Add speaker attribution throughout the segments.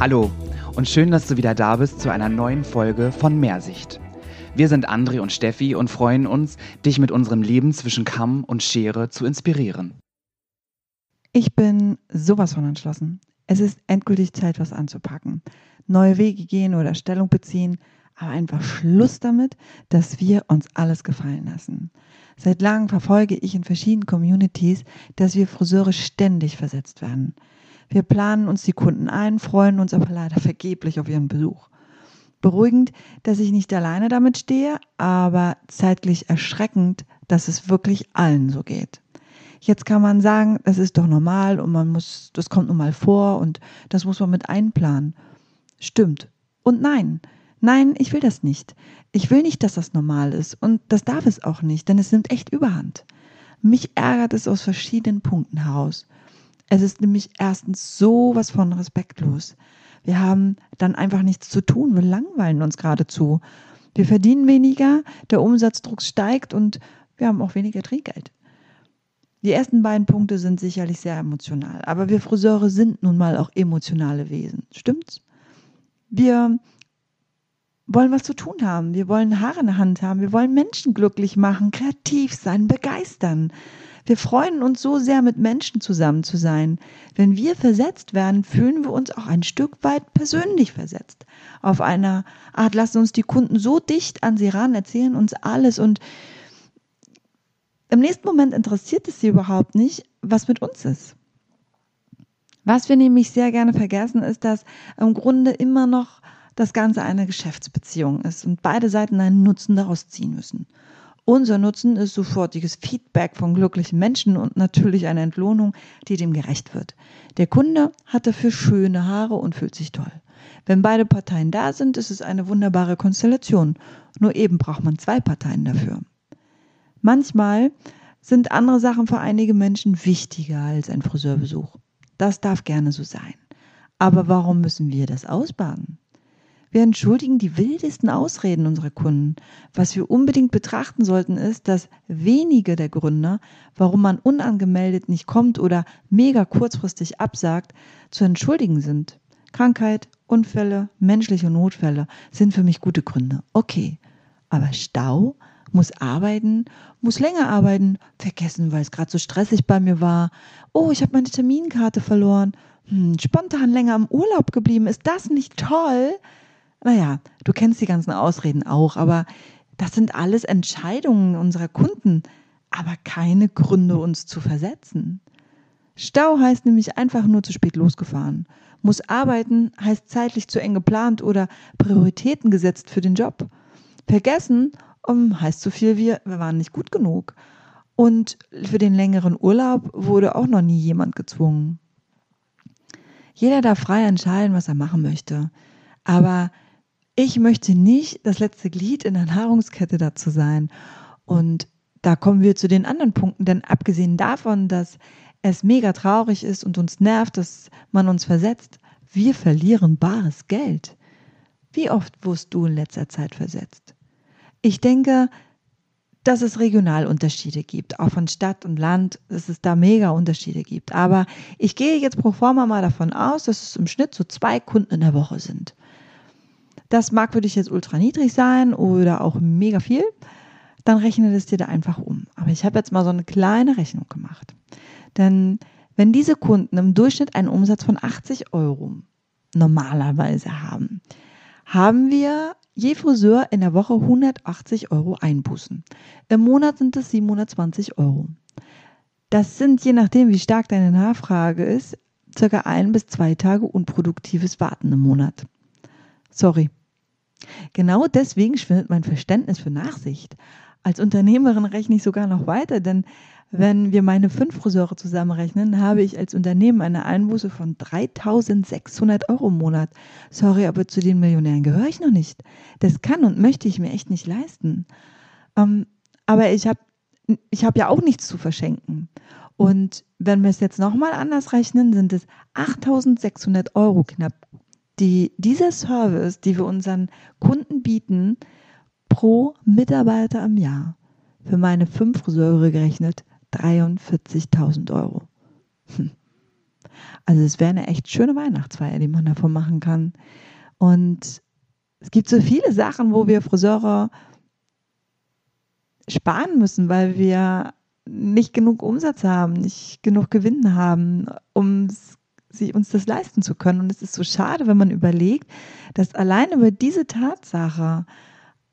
Speaker 1: Hallo und schön, dass du wieder da bist zu einer neuen Folge von Mehrsicht. Wir sind André und Steffi und freuen uns, dich mit unserem Leben zwischen Kamm und Schere zu inspirieren.
Speaker 2: Ich bin sowas von entschlossen. Es ist endgültig Zeit, was anzupacken. Neue Wege gehen oder Stellung beziehen, aber einfach Schluss damit, dass wir uns alles gefallen lassen. Seit langem verfolge ich in verschiedenen Communities, dass wir Friseure ständig versetzt werden. Wir planen uns die Kunden ein, freuen uns aber leider vergeblich auf ihren Besuch. Beruhigend, dass ich nicht alleine damit stehe, aber zeitlich erschreckend, dass es wirklich allen so geht. Jetzt kann man sagen, das ist doch normal und man muss, das kommt nun mal vor und das muss man mit einplanen. Stimmt. Und nein, nein, ich will das nicht. Ich will nicht, dass das normal ist und das darf es auch nicht, denn es nimmt echt überhand. Mich ärgert es aus verschiedenen Punkten heraus. Es ist nämlich erstens sowas von respektlos. Wir haben dann einfach nichts zu tun, wir langweilen uns geradezu. Wir verdienen weniger, der Umsatzdruck steigt und wir haben auch weniger Trinkgeld. Die ersten beiden Punkte sind sicherlich sehr emotional, aber wir Friseure sind nun mal auch emotionale Wesen, stimmt's? Wir wollen was zu tun haben, wir wollen Haare in der Hand haben, wir wollen Menschen glücklich machen, kreativ sein, begeistern. Wir freuen uns so sehr, mit Menschen zusammen zu sein. Wenn wir versetzt werden, fühlen wir uns auch ein Stück weit persönlich versetzt. Auf einer Art lassen uns die Kunden so dicht an sie ran, erzählen uns alles und im nächsten Moment interessiert es sie überhaupt nicht, was mit uns ist. Was wir nämlich sehr gerne vergessen, ist, dass im Grunde immer noch das Ganze eine Geschäftsbeziehung ist und beide Seiten einen Nutzen daraus ziehen müssen. Unser Nutzen ist sofortiges Feedback von glücklichen Menschen und natürlich eine Entlohnung, die dem gerecht wird. Der Kunde hat dafür schöne Haare und fühlt sich toll. Wenn beide Parteien da sind, ist es eine wunderbare Konstellation. Nur eben braucht man zwei Parteien dafür. Manchmal sind andere Sachen für einige Menschen wichtiger als ein Friseurbesuch. Das darf gerne so sein. Aber warum müssen wir das ausbaden? Wir entschuldigen die wildesten Ausreden unserer Kunden. Was wir unbedingt betrachten sollten, ist, dass wenige der Gründe, warum man unangemeldet nicht kommt oder mega kurzfristig absagt, zu entschuldigen sind. Krankheit, Unfälle, menschliche Notfälle sind für mich gute Gründe. Okay. Aber Stau, muss arbeiten, muss länger arbeiten, vergessen, weil es gerade so stressig bei mir war. Oh, ich habe meine Terminkarte verloren. Hm, spontan länger im Urlaub geblieben. Ist das nicht toll? Naja, du kennst die ganzen Ausreden auch, aber das sind alles Entscheidungen unserer Kunden, aber keine Gründe, uns zu versetzen. Stau heißt nämlich einfach nur zu spät losgefahren. Muss arbeiten heißt zeitlich zu eng geplant oder Prioritäten gesetzt für den Job. Vergessen um, heißt so viel wie, wir waren nicht gut genug. Und für den längeren Urlaub wurde auch noch nie jemand gezwungen. Jeder darf frei entscheiden, was er machen möchte. Aber ich möchte nicht das letzte Glied in der Nahrungskette dazu sein. Und da kommen wir zu den anderen Punkten, denn abgesehen davon, dass es mega traurig ist und uns nervt, dass man uns versetzt, wir verlieren bares Geld. Wie oft wurdest du in letzter Zeit versetzt? Ich denke, dass es Regionalunterschiede gibt, auch von Stadt und Land, dass es da mega Unterschiede gibt. Aber ich gehe jetzt pro forma mal davon aus, dass es im Schnitt so zwei Kunden in der Woche sind. Das mag für dich jetzt ultra niedrig sein oder auch mega viel. Dann rechne es dir da einfach um. Aber ich habe jetzt mal so eine kleine Rechnung gemacht. Denn wenn diese Kunden im Durchschnitt einen Umsatz von 80 Euro normalerweise haben, haben wir je Friseur in der Woche 180 Euro Einbußen. Im Monat sind es 720 Euro. Das sind, je nachdem, wie stark deine Nachfrage ist, circa ein bis zwei Tage unproduktives Warten im Monat. Sorry. Genau deswegen schwindet mein Verständnis für Nachsicht. Als Unternehmerin rechne ich sogar noch weiter, denn wenn wir meine fünf Friseure zusammenrechnen, habe ich als Unternehmen eine Einbuße von 3600 Euro im Monat. Sorry, aber zu den Millionären gehöre ich noch nicht. Das kann und möchte ich mir echt nicht leisten. Ähm, aber ich habe ich hab ja auch nichts zu verschenken. Und wenn wir es jetzt nochmal anders rechnen, sind es 8600 Euro knapp die, dieser Service, die wir unseren Kunden bieten, pro Mitarbeiter im Jahr, für meine fünf Friseure gerechnet, 43.000 Euro. Hm. Also es wäre eine echt schöne Weihnachtsfeier, die man davon machen kann. Und es gibt so viele Sachen, wo wir Friseure sparen müssen, weil wir nicht genug Umsatz haben, nicht genug Gewinn haben, um sie, uns das leisten zu können. Und es ist so schade, wenn man überlegt, dass allein über diese Tatsache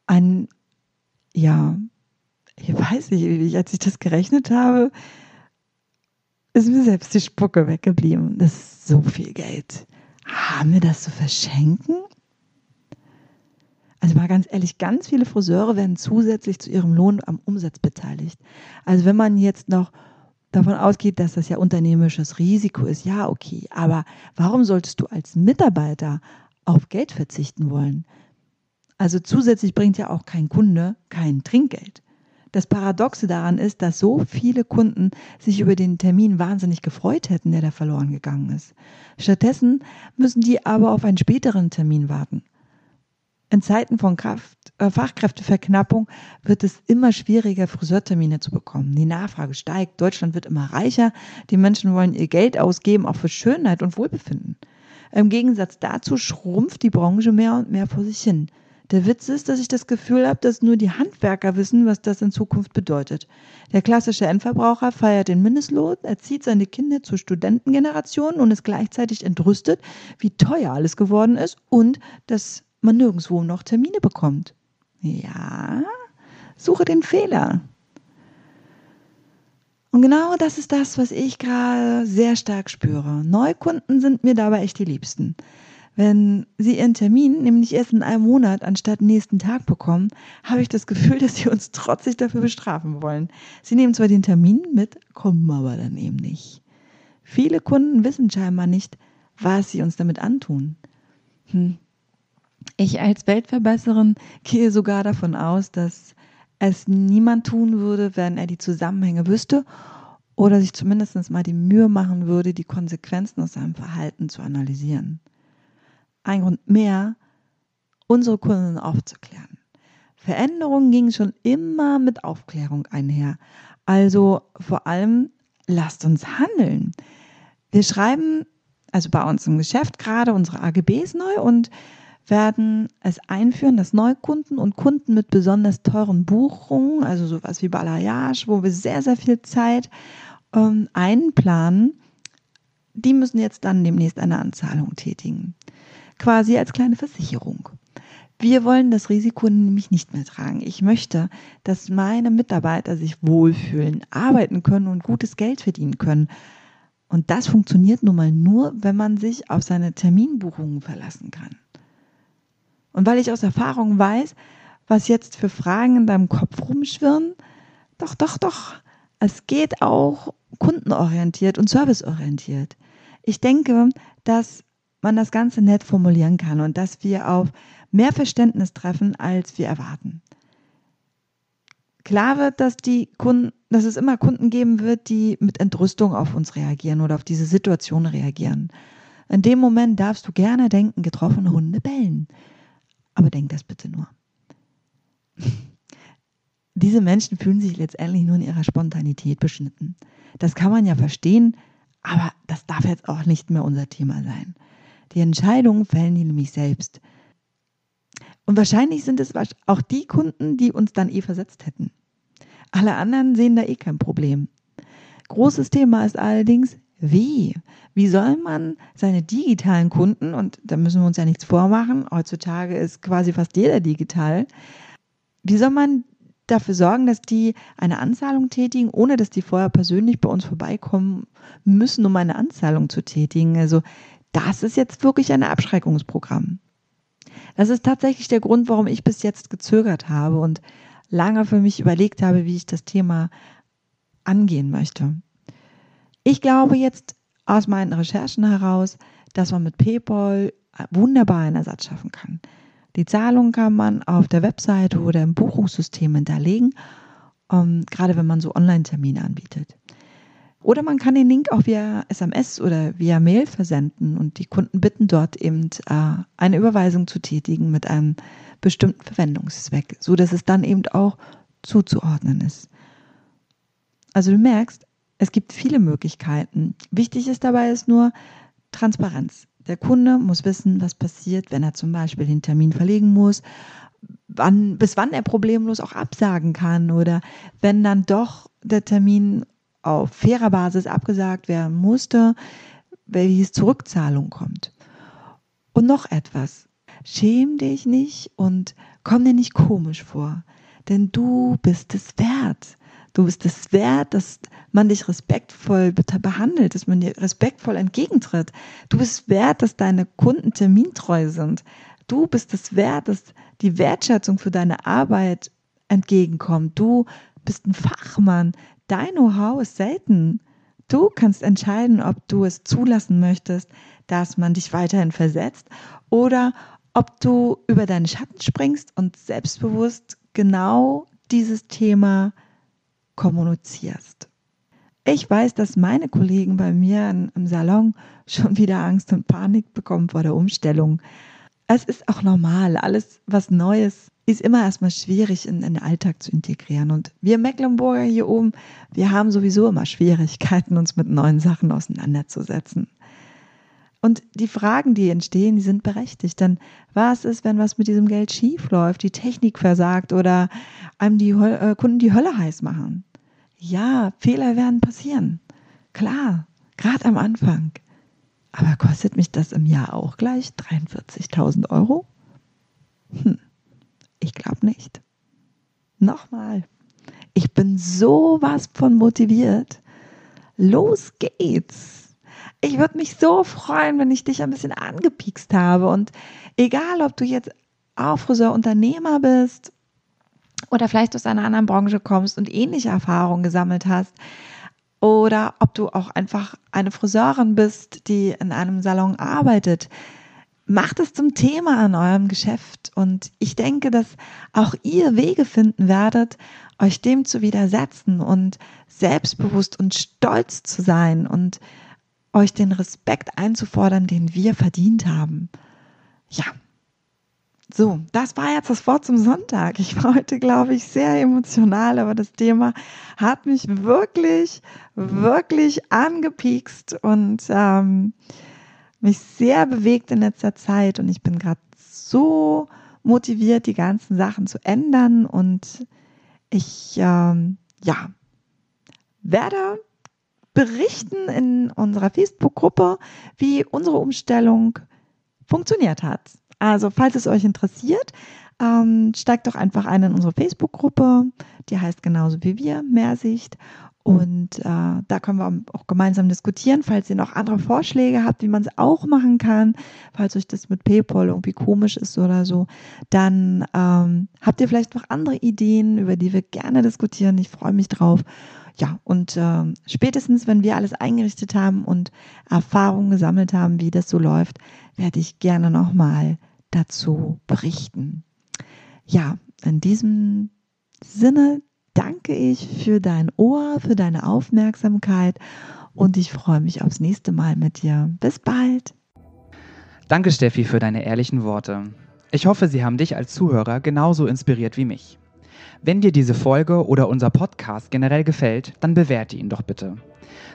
Speaker 2: ein, ja, ich weiß nicht, als ich das gerechnet habe, ist mir selbst die Spucke weggeblieben. Das ist so viel Geld. Haben wir das zu verschenken? Also mal ganz ehrlich, ganz viele Friseure werden zusätzlich zu ihrem Lohn am Umsatz beteiligt. Also wenn man jetzt noch davon ausgeht, dass das ja unternehmerisches Risiko ist, ja, okay. Aber warum solltest du als Mitarbeiter auf Geld verzichten wollen? Also zusätzlich bringt ja auch kein Kunde kein Trinkgeld. Das Paradoxe daran ist, dass so viele Kunden sich über den Termin wahnsinnig gefreut hätten, der da verloren gegangen ist. Stattdessen müssen die aber auf einen späteren Termin warten. In Zeiten von Kraft, äh, Fachkräfteverknappung wird es immer schwieriger, Friseurtermine zu bekommen. Die Nachfrage steigt, Deutschland wird immer reicher, die Menschen wollen ihr Geld ausgeben, auch für Schönheit und Wohlbefinden. Im Gegensatz dazu schrumpft die Branche mehr und mehr vor sich hin. Der Witz ist, dass ich das Gefühl habe, dass nur die Handwerker wissen, was das in Zukunft bedeutet. Der klassische Endverbraucher feiert den Mindestlohn, erzieht seine Kinder zur Studentengeneration und ist gleichzeitig entrüstet, wie teuer alles geworden ist und dass man nirgendwo noch Termine bekommt. Ja, suche den Fehler. Und genau das ist das, was ich gerade sehr stark spüre. Neukunden sind mir dabei echt die Liebsten. Wenn sie ihren Termin nämlich erst in einem Monat anstatt nächsten Tag bekommen, habe ich das Gefühl, dass sie uns trotzig dafür bestrafen wollen. Sie nehmen zwar den Termin mit, kommen aber dann eben nicht. Viele Kunden wissen scheinbar nicht, was sie uns damit antun. Hm, ich als Weltverbesserin gehe sogar davon aus, dass es niemand tun würde, wenn er die Zusammenhänge wüsste oder sich zumindest mal die Mühe machen würde, die Konsequenzen aus seinem Verhalten zu analysieren. Ein Grund mehr, unsere Kunden aufzuklären. Veränderungen gingen schon immer mit Aufklärung einher. Also vor allem, lasst uns handeln. Wir schreiben, also bei uns im Geschäft gerade unsere AGBs neu und werden es einführen, dass Neukunden und Kunden mit besonders teuren Buchungen, also sowas wie Balayage, wo wir sehr, sehr viel Zeit ähm, einplanen, die müssen jetzt dann demnächst eine Anzahlung tätigen. Quasi als kleine Versicherung. Wir wollen das Risiko nämlich nicht mehr tragen. Ich möchte, dass meine Mitarbeiter sich wohlfühlen, arbeiten können und gutes Geld verdienen können. Und das funktioniert nun mal nur, wenn man sich auf seine Terminbuchungen verlassen kann. Und weil ich aus Erfahrung weiß, was jetzt für Fragen in deinem Kopf rumschwirren, doch, doch, doch, es geht auch kundenorientiert und serviceorientiert. Ich denke, dass man das Ganze nett formulieren kann und dass wir auf mehr Verständnis treffen, als wir erwarten. Klar wird, dass die Kunden, dass es immer Kunden geben wird, die mit Entrüstung auf uns reagieren oder auf diese Situation reagieren. In dem Moment darfst du gerne denken, getroffene Hunde bellen. Aber denk das bitte nur. Diese Menschen fühlen sich letztendlich nur in ihrer Spontanität beschnitten. Das kann man ja verstehen, aber das darf jetzt auch nicht mehr unser Thema sein. Die Entscheidungen fällen die nämlich selbst. Und wahrscheinlich sind es auch die Kunden, die uns dann eh versetzt hätten. Alle anderen sehen da eh kein Problem. Großes Thema ist allerdings, wie? Wie soll man seine digitalen Kunden, und da müssen wir uns ja nichts vormachen, heutzutage ist quasi fast jeder digital, wie soll man dafür sorgen, dass die eine Anzahlung tätigen, ohne dass die vorher persönlich bei uns vorbeikommen müssen, um eine Anzahlung zu tätigen? Also das ist jetzt wirklich ein Abschreckungsprogramm. Das ist tatsächlich der Grund, warum ich bis jetzt gezögert habe und lange für mich überlegt habe, wie ich das Thema angehen möchte. Ich glaube jetzt aus meinen Recherchen heraus, dass man mit PayPal wunderbar einen Ersatz schaffen kann. Die Zahlung kann man auf der Webseite oder im Buchungssystem hinterlegen, ähm, gerade wenn man so Online-Termine anbietet. Oder man kann den Link auch via SMS oder via Mail versenden und die Kunden bitten dort eben äh, eine Überweisung zu tätigen mit einem bestimmten Verwendungszweck, so dass es dann eben auch zuzuordnen ist. Also du merkst, es gibt viele Möglichkeiten. Wichtig ist dabei ist nur Transparenz. Der Kunde muss wissen, was passiert, wenn er zum Beispiel den Termin verlegen muss, wann, bis wann er problemlos auch absagen kann oder wenn dann doch der Termin auf fairer Basis abgesagt werden musste, welches Zurückzahlung kommt. Und noch etwas. Schäm dich nicht und komm dir nicht komisch vor, denn du bist es wert. Du bist es wert, dass man dich respektvoll behandelt, dass man dir respektvoll entgegentritt. Du bist wert, dass deine Kunden termintreu sind. Du bist es wert, dass die Wertschätzung für deine Arbeit entgegenkommt. Du bist ein Fachmann. Dein Know-how ist selten. Du kannst entscheiden, ob du es zulassen möchtest, dass man dich weiterhin versetzt oder ob du über deine Schatten springst und selbstbewusst genau dieses Thema kommunizierst. Ich weiß, dass meine Kollegen bei mir im Salon schon wieder Angst und Panik bekommen vor der Umstellung. Es ist auch normal. Alles, was Neues, ist immer erstmal schwierig in, den Alltag zu integrieren. Und wir Mecklenburger hier oben, wir haben sowieso immer Schwierigkeiten, uns mit neuen Sachen auseinanderzusetzen. Und die Fragen, die entstehen, die sind berechtigt. Denn was ist, wenn was mit diesem Geld schief läuft, die Technik versagt oder einem die äh, Kunden die Hölle heiß machen? Ja, Fehler werden passieren. Klar, gerade am Anfang. Aber kostet mich das im Jahr auch gleich 43.000 Euro? Hm, ich glaube nicht. Nochmal, ich bin sowas von motiviert. Los geht's. Ich würde mich so freuen, wenn ich dich ein bisschen angepiekst habe. Und egal, ob du jetzt auch Friseurunternehmer bist oder vielleicht aus einer anderen Branche kommst und ähnliche Erfahrungen gesammelt hast, oder ob du auch einfach eine Friseurin bist, die in einem Salon arbeitet. Macht es zum Thema in eurem Geschäft und ich denke, dass auch ihr Wege finden werdet, euch dem zu widersetzen und selbstbewusst und stolz zu sein und euch den Respekt einzufordern, den wir verdient haben. Ja, so, das war jetzt das Wort zum Sonntag. Ich war heute, glaube ich, sehr emotional, aber das Thema hat mich wirklich, wirklich angepiekst und ähm, mich sehr bewegt in letzter Zeit. Und ich bin gerade so motiviert, die ganzen Sachen zu ändern. Und ich, ähm, ja, werde berichten in unserer Facebook-Gruppe, wie unsere Umstellung funktioniert hat. Also, falls es euch interessiert, ähm, steigt doch einfach ein in unsere Facebook-Gruppe. Die heißt genauso wie wir, Mehrsicht. Und äh, da können wir auch gemeinsam diskutieren, falls ihr noch andere Vorschläge habt, wie man es auch machen kann, falls euch das mit PayPal irgendwie komisch ist oder so, dann ähm, habt ihr vielleicht noch andere Ideen, über die wir gerne diskutieren. Ich freue mich drauf. Ja, und äh, spätestens, wenn wir alles eingerichtet haben und Erfahrungen gesammelt haben, wie das so läuft, werde ich gerne nochmal dazu berichten. Ja, in diesem Sinne danke ich für dein Ohr, für deine Aufmerksamkeit und ich freue mich aufs nächste Mal mit dir. Bis bald.
Speaker 1: Danke, Steffi, für deine ehrlichen Worte. Ich hoffe, sie haben dich als Zuhörer genauso inspiriert wie mich. Wenn dir diese Folge oder unser Podcast generell gefällt, dann bewerte ihn doch bitte.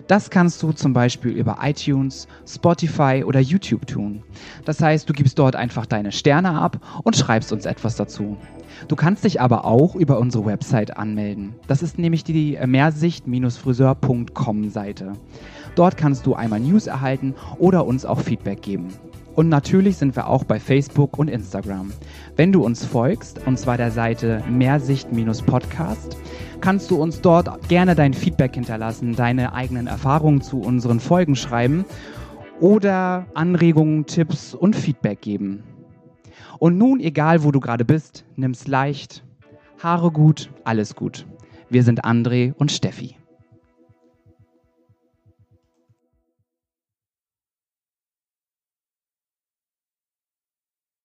Speaker 1: Das kannst du zum Beispiel über iTunes, Spotify oder YouTube tun. Das heißt, du gibst dort einfach deine Sterne ab und schreibst uns etwas dazu. Du kannst dich aber auch über unsere Website anmelden. Das ist nämlich die mehrsicht-friseur.com Seite. Dort kannst du einmal News erhalten oder uns auch Feedback geben. Und natürlich sind wir auch bei Facebook und Instagram. Wenn du uns folgst, und zwar der Seite Mehrsicht-Podcast, kannst du uns dort gerne dein Feedback hinterlassen, deine eigenen Erfahrungen zu unseren Folgen schreiben oder Anregungen, Tipps und Feedback geben. Und nun, egal wo du gerade bist, nimm's leicht. Haare gut, alles gut. Wir sind André und Steffi.